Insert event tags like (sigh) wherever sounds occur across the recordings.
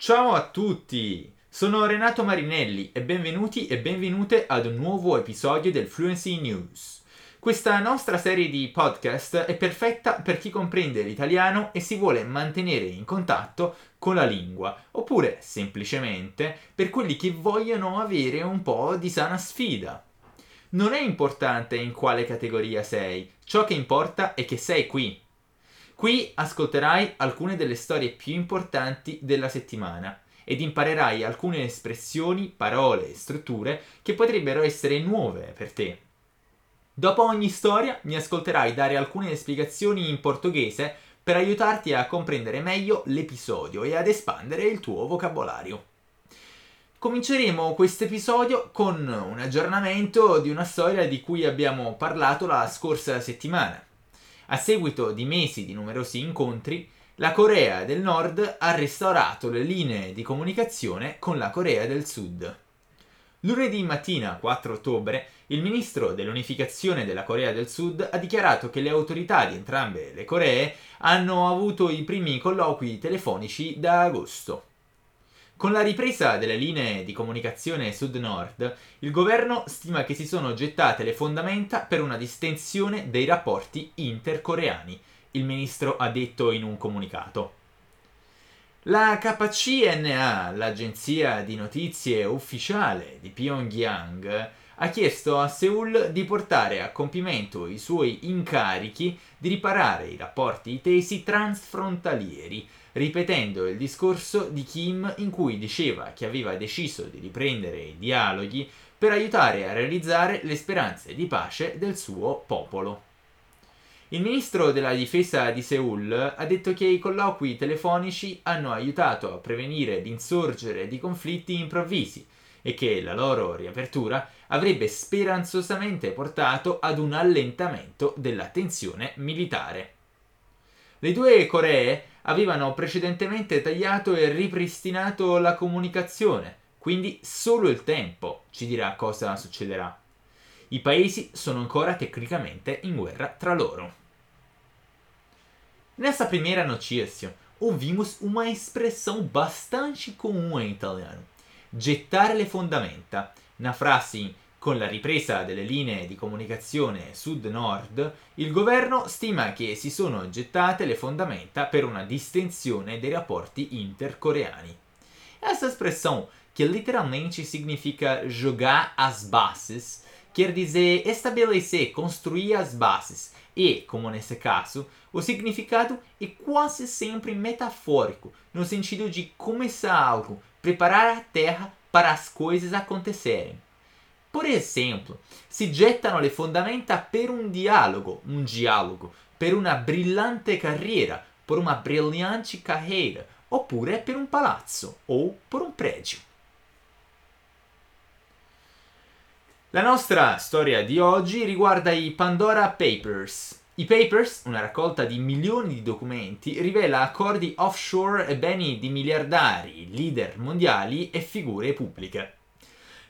Ciao a tutti! Sono Renato Marinelli e benvenuti e benvenute ad un nuovo episodio del Fluency News. Questa nostra serie di podcast è perfetta per chi comprende l'italiano e si vuole mantenere in contatto con la lingua, oppure semplicemente per quelli che vogliono avere un po' di sana sfida. Non è importante in quale categoria sei, ciò che importa è che sei qui. Qui ascolterai alcune delle storie più importanti della settimana ed imparerai alcune espressioni, parole e strutture che potrebbero essere nuove per te. Dopo ogni storia mi ascolterai dare alcune spiegazioni in portoghese per aiutarti a comprendere meglio l'episodio e ad espandere il tuo vocabolario. Cominceremo questo episodio con un aggiornamento di una storia di cui abbiamo parlato la scorsa settimana. A seguito di mesi di numerosi incontri, la Corea del Nord ha restaurato le linee di comunicazione con la Corea del Sud. Lunedì mattina 4 ottobre, il ministro dell'unificazione della Corea del Sud ha dichiarato che le autorità di entrambe le Coree hanno avuto i primi colloqui telefonici da agosto. Con la ripresa delle linee di comunicazione sud-nord, il governo stima che si sono gettate le fondamenta per una distensione dei rapporti intercoreani, il ministro ha detto in un comunicato. La KCNA, l'agenzia di notizie ufficiale di Pyongyang, ha chiesto a Seoul di portare a compimento i suoi incarichi di riparare i rapporti tesi transfrontalieri ripetendo il discorso di Kim in cui diceva che aveva deciso di riprendere i dialoghi per aiutare a realizzare le speranze di pace del suo popolo. Il ministro della difesa di Seoul ha detto che i colloqui telefonici hanno aiutato a prevenire l'insorgere di conflitti improvvisi e che la loro riapertura avrebbe speranzosamente portato ad un allentamento della tensione militare. Le due Coree avevano precedentemente tagliato e ripristinato la comunicazione, quindi solo il tempo ci dirà cosa succederà. I paesi sono ancora tecnicamente in guerra tra loro. Nessa primeira notícia, ouvimos uma expressão bastante comum em italiano: gettare le fondamenta. Na frase Con la ripresa delle linee di comunicazione sud-nord, il governo stima che si sono gettate le fondamenta per una distensione dei rapporti intercoreani. Essa expressão, que literalmente significa jogar as bases, quer dizer estabelecer, construir as bases, e, como nesse caso, o significado é quase sempre metafórico, no sentido de começar algo, preparar a terra para as coisas acontecerem. Por esempio, si gettano le fondamenta per un dialogo, un dialogo, per una brillante carriera, per una brillante carriera, oppure per un palazzo o per un pregio. La nostra storia di oggi riguarda i Pandora Papers. I Papers, una raccolta di milioni di documenti, rivela accordi offshore e beni di miliardari, leader mondiali e figure pubbliche.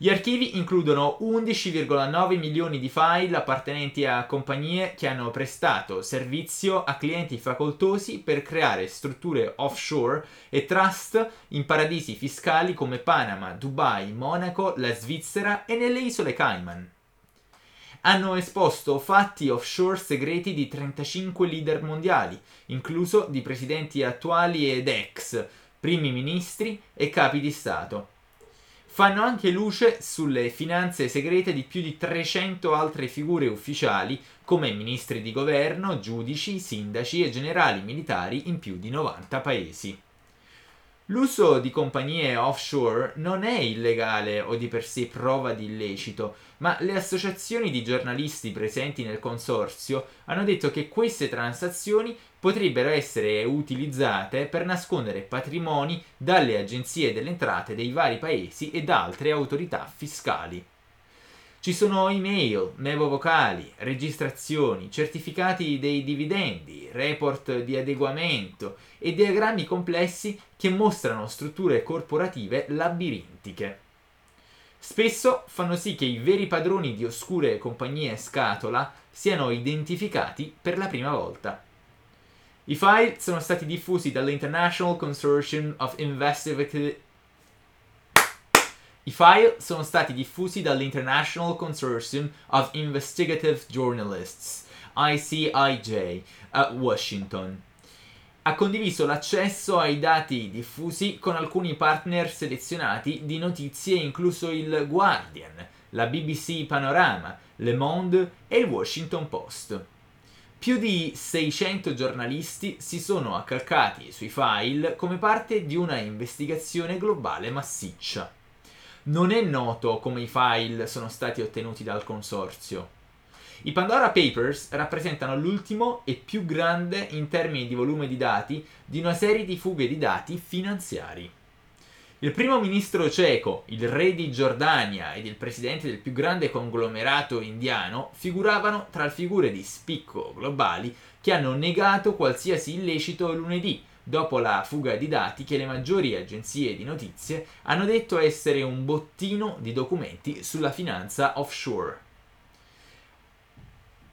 Gli archivi includono 11,9 milioni di file appartenenti a compagnie che hanno prestato servizio a clienti facoltosi per creare strutture offshore e trust in paradisi fiscali come Panama, Dubai, Monaco, la Svizzera e nelle isole Cayman. Hanno esposto fatti offshore segreti di 35 leader mondiali, incluso di presidenti attuali ed ex, primi ministri e capi di Stato fanno anche luce sulle finanze segrete di più di 300 altre figure ufficiali come ministri di governo, giudici, sindaci e generali militari in più di 90 paesi. L'uso di compagnie offshore non è illegale o di per sé prova di illecito, ma le associazioni di giornalisti presenti nel consorzio hanno detto che queste transazioni potrebbero essere utilizzate per nascondere patrimoni dalle agenzie delle entrate dei vari paesi e da altre autorità fiscali. Ci sono email, memo vocali, registrazioni, certificati dei dividendi, report di adeguamento e diagrammi complessi che mostrano strutture corporative labirintiche. Spesso fanno sì che i veri padroni di oscure compagnie scatola siano identificati per la prima volta. I file sono stati diffusi dall'International Consortium of Investigative i file sono stati diffusi dall'International Consortium of Investigative Journalists, ICIJ, a Washington. Ha condiviso l'accesso ai dati diffusi con alcuni partner selezionati di notizie, incluso il Guardian, la BBC Panorama, Le Monde e il Washington Post. Più di 600 giornalisti si sono accalcati sui file come parte di una investigazione globale massiccia. Non è noto come i file sono stati ottenuti dal consorzio. I Pandora Papers rappresentano l'ultimo e più grande in termini di volume di dati di una serie di fughe di dati finanziari. Il primo ministro ceco, il re di Giordania ed il presidente del più grande conglomerato indiano figuravano tra figure di spicco globali che hanno negato qualsiasi illecito lunedì, dopo la fuga di dati che le maggiori agenzie di notizie hanno detto essere un bottino di documenti sulla finanza offshore.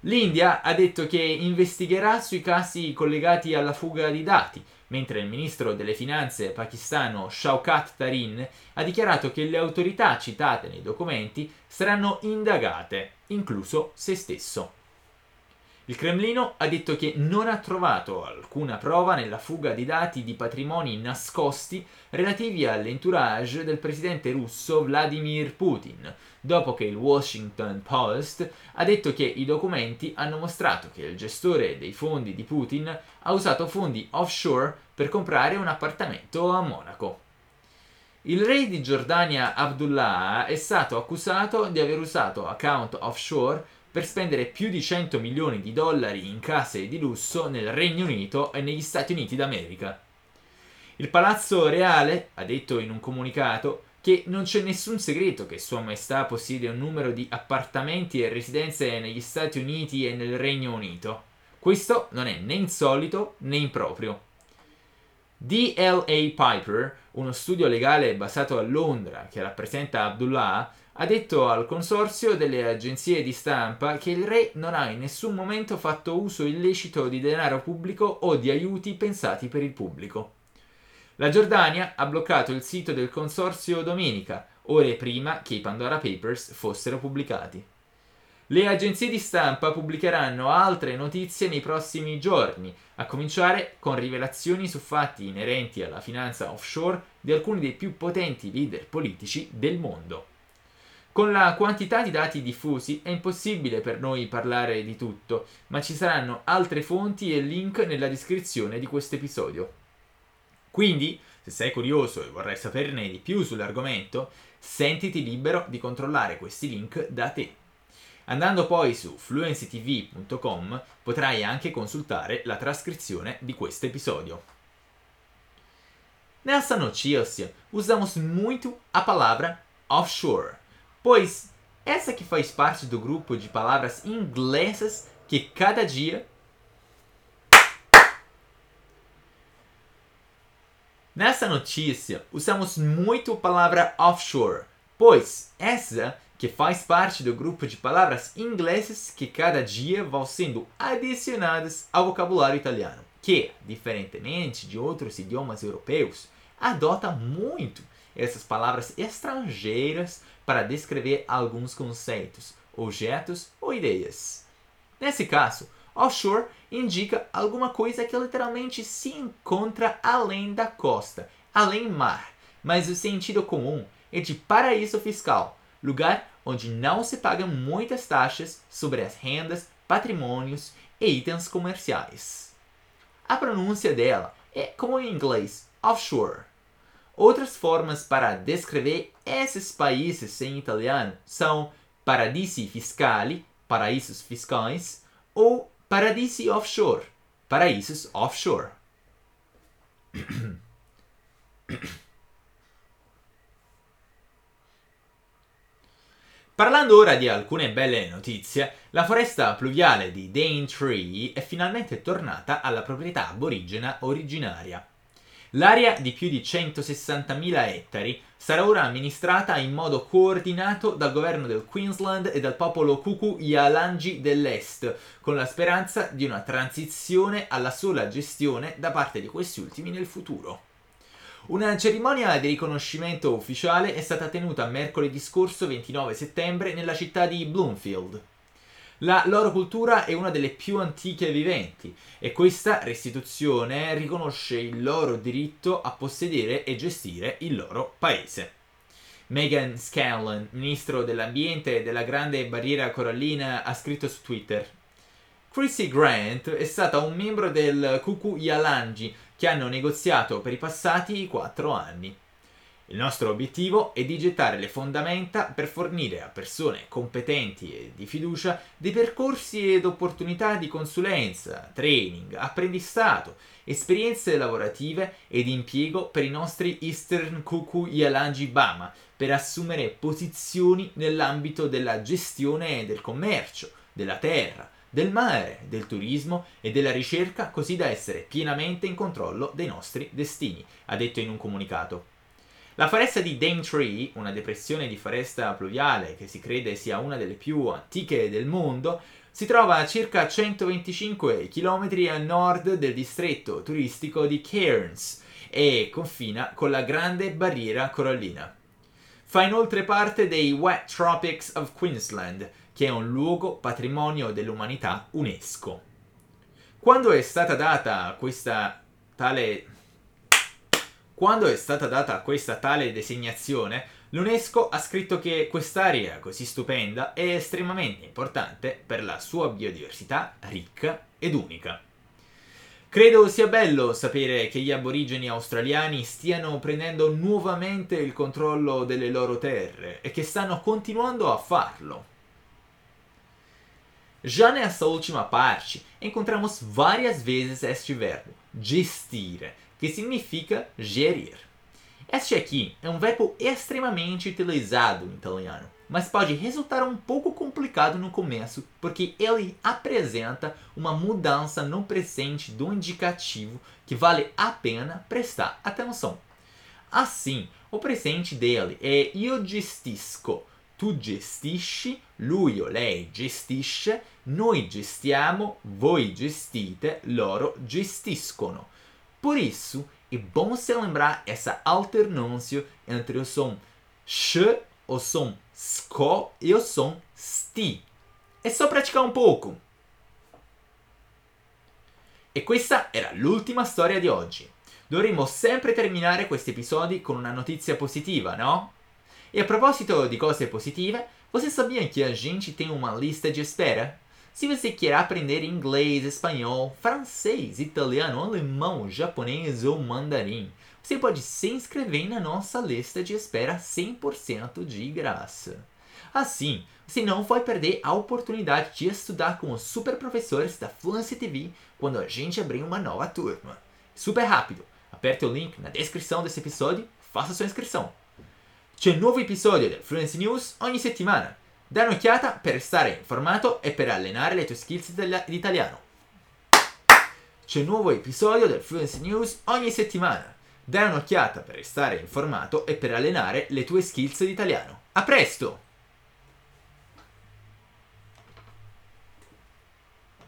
L'India ha detto che investigherà sui casi collegati alla fuga di dati, mentre il ministro delle finanze pakistano Shaukat Tarin ha dichiarato che le autorità citate nei documenti saranno indagate, incluso se stesso. Il Cremlino ha detto che non ha trovato alcuna prova nella fuga di dati di patrimoni nascosti relativi all'entourage del presidente russo Vladimir Putin, dopo che il Washington Post ha detto che i documenti hanno mostrato che il gestore dei fondi di Putin ha usato fondi offshore per comprare un appartamento a Monaco. Il re di Giordania Abdullah è stato accusato di aver usato account offshore per spendere più di 100 milioni di dollari in case di lusso nel Regno Unito e negli Stati Uniti d'America. Il Palazzo Reale ha detto in un comunicato che non c'è nessun segreto che Sua Maestà possiede un numero di appartamenti e residenze negli Stati Uniti e nel Regno Unito. Questo non è né insolito né improprio. DLA Piper, uno studio legale basato a Londra che rappresenta Abdullah, ha detto al consorzio delle agenzie di stampa che il re non ha in nessun momento fatto uso illecito di denaro pubblico o di aiuti pensati per il pubblico. La Giordania ha bloccato il sito del consorzio domenica, ore prima che i Pandora Papers fossero pubblicati. Le agenzie di stampa pubblicheranno altre notizie nei prossimi giorni, a cominciare con rivelazioni su fatti inerenti alla finanza offshore di alcuni dei più potenti leader politici del mondo. Con la quantità di dati diffusi è impossibile per noi parlare di tutto, ma ci saranno altre fonti e link nella descrizione di questo episodio. Quindi, se sei curioso e vorrai saperne di più sull'argomento, sentiti libero di controllare questi link da te. Andando poi su fluencytv.com potrai anche consultare la trascrizione di questo episodio. Nessa notícia, usamos muito a palavra offshore pois essa que faz parte do grupo de palavras inglesas que cada dia Nessa notícia, usamos muito a palavra offshore, pois essa que faz parte do grupo de palavras inglesas que cada dia vão sendo adicionadas ao vocabulário italiano, que, diferentemente de outros idiomas europeus, adota muito essas palavras estrangeiras para descrever alguns conceitos, objetos ou ideias. Nesse caso, offshore indica alguma coisa que literalmente se encontra além da costa, além mar, mas o sentido comum é de paraíso fiscal, lugar onde não se pagam muitas taxas sobre as rendas, patrimônios e itens comerciais. A pronúncia dela é como em inglês, offshore. Outras formas para descrever esses países em italiano são paradisi fiscali, paraísos fiscais, ou paradisi offshore, paraísos offshore. (clears throat) Parlando ora di alcune belle notizie, la foresta pluviale di Daintree è finalmente tornata alla proprietà aborigena originaria. L'area di più di 160.000 ettari sarà ora amministrata in modo coordinato dal governo del Queensland e dal popolo Kuku Yalanji dell'Est, con la speranza di una transizione alla sola gestione da parte di questi ultimi nel futuro. Una cerimonia di riconoscimento ufficiale è stata tenuta mercoledì scorso 29 settembre nella città di Bloomfield. La loro cultura è una delle più antiche viventi e questa restituzione riconosce il loro diritto a possedere e gestire il loro paese. Megan Scanlon, ministro dell'ambiente e della Grande Barriera Corallina, ha scritto su Twitter Chrissy Grant è stata un membro del Kuku Yalanji che hanno negoziato per i passati quattro anni. Il nostro obiettivo è di gettare le fondamenta per fornire a persone competenti e di fiducia dei percorsi ed opportunità di consulenza, training, apprendistato, esperienze lavorative ed impiego per i nostri Eastern Kuku Yalanji Bama per assumere posizioni nell'ambito della gestione del commercio, della terra, del mare, del turismo e della ricerca così da essere pienamente in controllo dei nostri destini, ha detto in un comunicato. La foresta di Daintree, una depressione di foresta pluviale che si crede sia una delle più antiche del mondo, si trova a circa 125 km a nord del distretto turistico di Cairns e confina con la Grande Barriera Corallina. Fa inoltre parte dei Wet Tropics of Queensland, che è un luogo patrimonio dell'umanità UNESCO. Quando è stata data questa tale quando è stata data questa tale designazione, l'UNESCO ha scritto che quest'area così stupenda è estremamente importante per la sua biodiversità ricca ed unica. Credo sia bello sapere che gli aborigeni australiani stiano prendendo nuovamente il controllo delle loro terre e che stanno continuando a farlo. Já nessa última parte, encontramos várias vezes este verbo, gestire, que significa gerir. Este aqui é um verbo extremamente utilizado no italiano, mas pode resultar um pouco complicado no começo, porque ele apresenta uma mudança no presente do indicativo que vale a pena prestar atenção. Assim, o presente dele é io gestisco, tu gestisci, lui o lei gestisce, noi gestiamo, voi gestite, loro gestiscono. Por isso, é bom se lembrar essa alternância entre o som sh, o som sco e o som sti. É só praticar um pouco. E questa era l'ultima storia di oggi. Dovremmo sempre terminare questi episodi con una notizia positiva, no? E a proposito di cose positive, você sabia que a gente tem uma lista de espera? Se você quer aprender inglês, espanhol, francês, italiano, alemão, japonês ou mandarim, você pode se inscrever na nossa lista de espera 100% de graça. Assim, você não vai perder a oportunidade de estudar com os super professores da Fluency TV quando a gente abrir uma nova turma. Super rápido! Aperte o link na descrição desse episódio, faça sua inscrição. C'è un nuovo episodio del Fluency News ogni settimana. Dai un'occhiata per stare informato e per allenare le tue skills di italiano. C'è un nuovo episodio del Fluency News ogni settimana. Dai un'occhiata per restare informato e per allenare le tue skills di italiano. A presto!